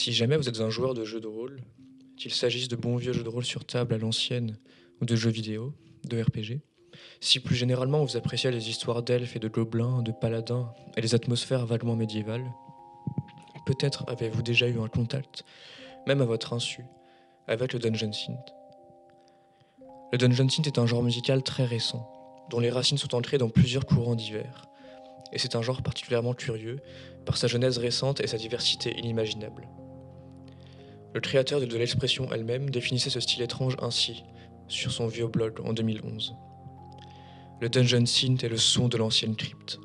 Si jamais vous êtes un joueur de jeux de rôle, qu'il s'agisse de bons vieux jeux de rôle sur table à l'ancienne ou de jeux vidéo, de RPG, si plus généralement vous appréciez les histoires d'elfes et de gobelins, de paladins et les atmosphères vaguement médiévales, peut-être avez-vous déjà eu un contact, même à votre insu, avec le Dungeon Synth. Le Dungeon Synth est un genre musical très récent, dont les racines sont ancrées dans plusieurs courants divers. Et c'est un genre particulièrement curieux, par sa genèse récente et sa diversité inimaginable. Le créateur de l'expression elle-même définissait ce style étrange ainsi, sur son vieux blog en 2011. Le dungeon synth est le son de l'ancienne crypte,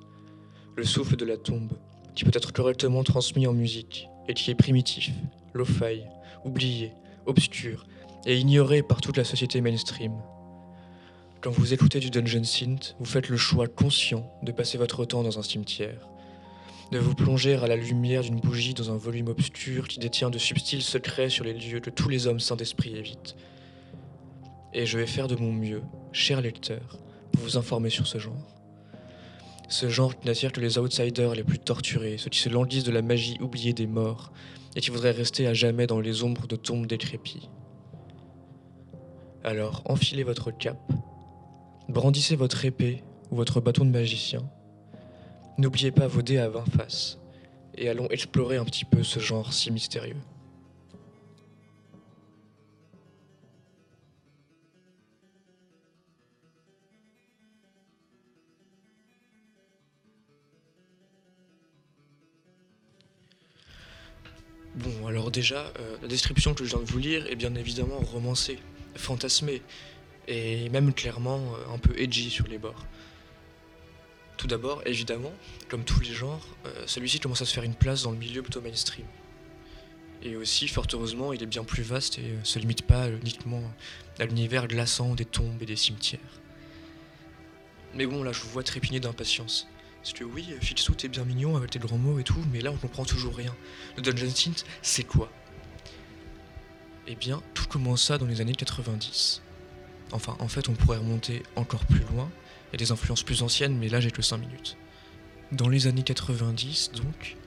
le souffle de la tombe, qui peut être correctement transmis en musique et qui est primitif, lo-fi, oublié, obscur et ignoré par toute la société mainstream. Quand vous écoutez du dungeon synth, vous faites le choix conscient de passer votre temps dans un cimetière, de vous plonger à la lumière d'une bougie dans un volume obscur qui détient de subtils secrets sur les lieux que tous les hommes saints d'esprit évitent. Et je vais faire de mon mieux, cher lecteur, pour vous informer sur ce genre. Ce genre qui n'attire que les outsiders les plus torturés, ceux qui se languissent de la magie oubliée des morts, et qui voudraient rester à jamais dans les ombres de tombes décrépies. Alors enfilez votre cape, brandissez votre épée ou votre bâton de magicien, N'oubliez pas vos dés à 20 faces et allons explorer un petit peu ce genre si mystérieux. Bon, alors déjà, euh, la description que je viens de vous lire est bien évidemment romancée, fantasmée, et même clairement euh, un peu edgy sur les bords. Tout d'abord, évidemment, comme tous les genres, euh, celui-ci commence à se faire une place dans le milieu plutôt mainstream. Et aussi, fort heureusement, il est bien plus vaste et ne se limite pas uniquement à l'univers glaçant des tombes et des cimetières. Mais bon, là, je vous vois trépigner d'impatience. Parce que oui, Fitsu, t'es bien mignon avec tes grands mots et tout, mais là, on comprend toujours rien. Le Dungeon Synth, c'est quoi? Eh bien, tout commença dans les années 90. Enfin, en fait, on pourrait remonter encore plus loin, il y a des influences plus anciennes, mais là j'ai que 5 minutes. Dans les années 90, donc,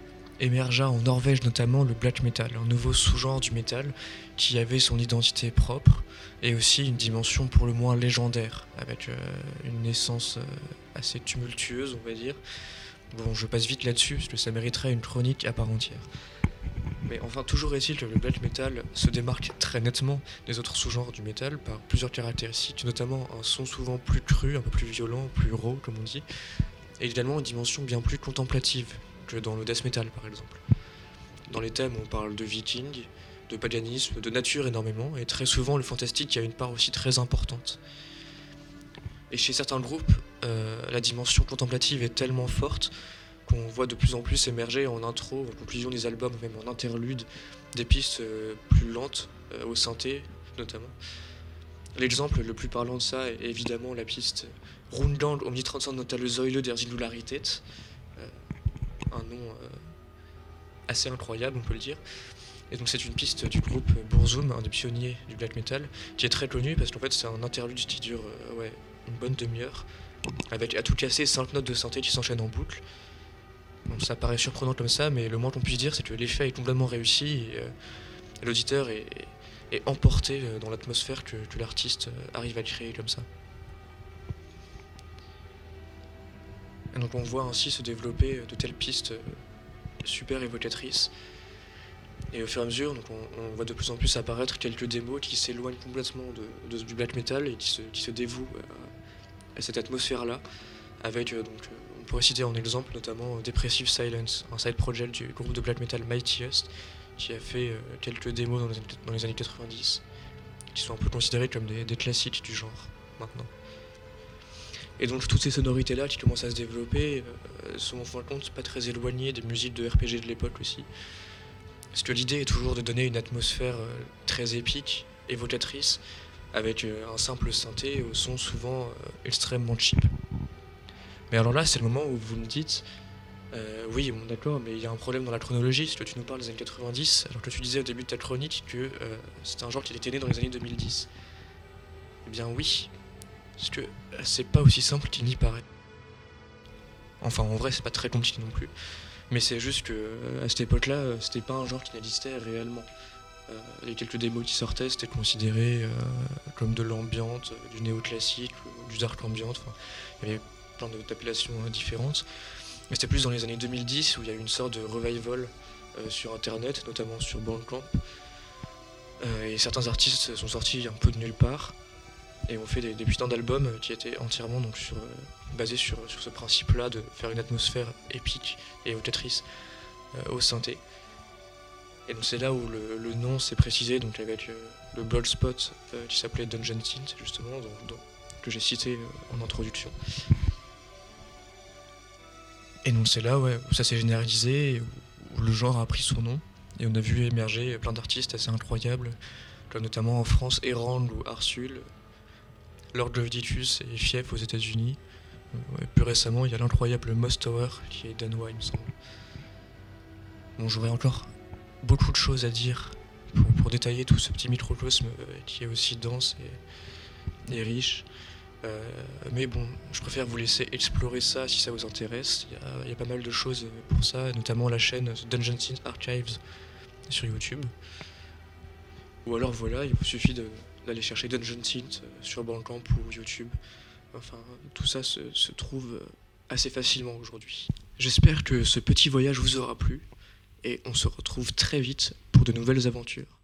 émergea en Norvège notamment le black metal, un nouveau sous-genre du metal qui avait son identité propre et aussi une dimension pour le moins légendaire, avec euh, une naissance euh, assez tumultueuse, on va dire. Bon, je passe vite là-dessus, parce que ça mériterait une chronique à part entière. Mais enfin, toujours est-il que le black metal se démarque très nettement des autres sous-genres du metal par plusieurs caractéristiques, notamment un son souvent plus cru, un peu plus violent, plus raw, comme on dit, et également une dimension bien plus contemplative que dans le death metal, par exemple. Dans les thèmes, on parle de vikings, de paganisme, de nature énormément, et très souvent le fantastique a une part aussi très importante. Et chez certains groupes, euh, la dimension contemplative est tellement forte qu'on voit de plus en plus émerger en intro, en conclusion des albums, même en interlude, des pistes euh, plus lentes, euh, au synthé notamment. L'exemple le plus parlant de ça est évidemment la piste Rundgang om 35 notale Säule der Singularität, un nom euh, assez incroyable, on peut le dire. Et donc c'est une piste du groupe Burzum, un des pionniers du black metal, qui est très connu parce qu'en fait c'est un interlude qui dure ouais, une bonne demi-heure, avec à tout casser 5 notes de synthé qui s'enchaînent en boucle ça paraît surprenant comme ça, mais le moins qu'on puisse dire, c'est que l'effet est complètement réussi et, euh, l'auditeur est, emporté euh, dans l'atmosphère que, l'artiste euh, arrive à créer comme ça. Et donc on voit ainsi se développer de telles pistes super évocatrices. Et au fur et à mesure, donc on, voit de plus en plus apparaître quelques démos qui s'éloignent complètement de, du black metal et qui se, dévouent à, cette atmosphère-là, avec donc pourrait citer en exemple notamment Depressive Silence, un side project du groupe de black metal Mightiest, qui a fait euh, quelques démos dans les, années 90, qui sont un peu considérés comme des, classiques du genre maintenant. Et donc toutes ces sonorités-là qui commencent à se développer euh, sont en fin de compte pas très éloignées des musiques de RPG de l'époque aussi. Parce que l'idée est toujours de donner une atmosphère euh, très épique, évocatrice, avec un simple synthé au son souvent extrêmement cheap. Mais alors là, c'est le moment où vous me dites euh, oui, bon, d'accord, mais il y a un problème dans la chronologie, parce que tu nous parles des années 90, alors que tu disais au début de ta chronique que euh, c'était un genre qui était né dans les années 2010. Eh bien oui, parce que c'est pas aussi simple qu'il n'y paraît. Enfin, en vrai, c'est pas très compliqué non plus. Mais c'est juste que euh, à cette époque-là, euh, c'était pas un genre qui n'existait réellement. Euh, les quelques démos qui sortaient, c'était considéré euh, comme de l'ambiante, euh, du néoclassique, du dark ambiante. Plein d'appellations euh, différentes. Mais c'était plus dans les années 2010 où il y a eu une sorte de revival euh, sur Internet, notamment sur Bandcamp. Euh, et certains artistes sont sortis un peu de nulle part et ont fait des, des putains d'albums qui étaient entièrement donc, sur, basés sur, sur ce principe-là de faire une atmosphère épique et évocatrice au synthé. Et donc c'est là où le, le nom s'est précisé, donc avec le Blood Spot qui s'appelait Dungeon Synth, justement, que j'ai cité en introduction. Et donc c'est là ouais, où ça s'est généralisé, et où, le genre a pris son nom. Et on a vu émerger plein d'artistes assez incroyables, notamment en France Errand ou Arsul, Lord Joviditus et Fief aux États-Unis. Euh, ouais, plus récemment, il y a l'incroyable Moss Tower qui est danois, il me semble. Bon, j'aurais encore beaucoup de choses à dire pour, détailler tout ce petit microcosme euh, qui est aussi dense et, et riche. Euh, mais bon, je préfère vous laisser explorer ça si ça vous intéresse. Il y a, pas mal de choses pour ça, notamment la chaîne Dungeon Synth Archives sur YouTube. Ou alors voilà, il vous suffit d'aller chercher Dungeon Synth euh, sur Bandcamp ou YouTube. Enfin, tout ça se, se trouve euh, assez facilement aujourd'hui. J'espère que ce petit voyage vous aura plu et on se retrouve très vite pour de nouvelles aventures.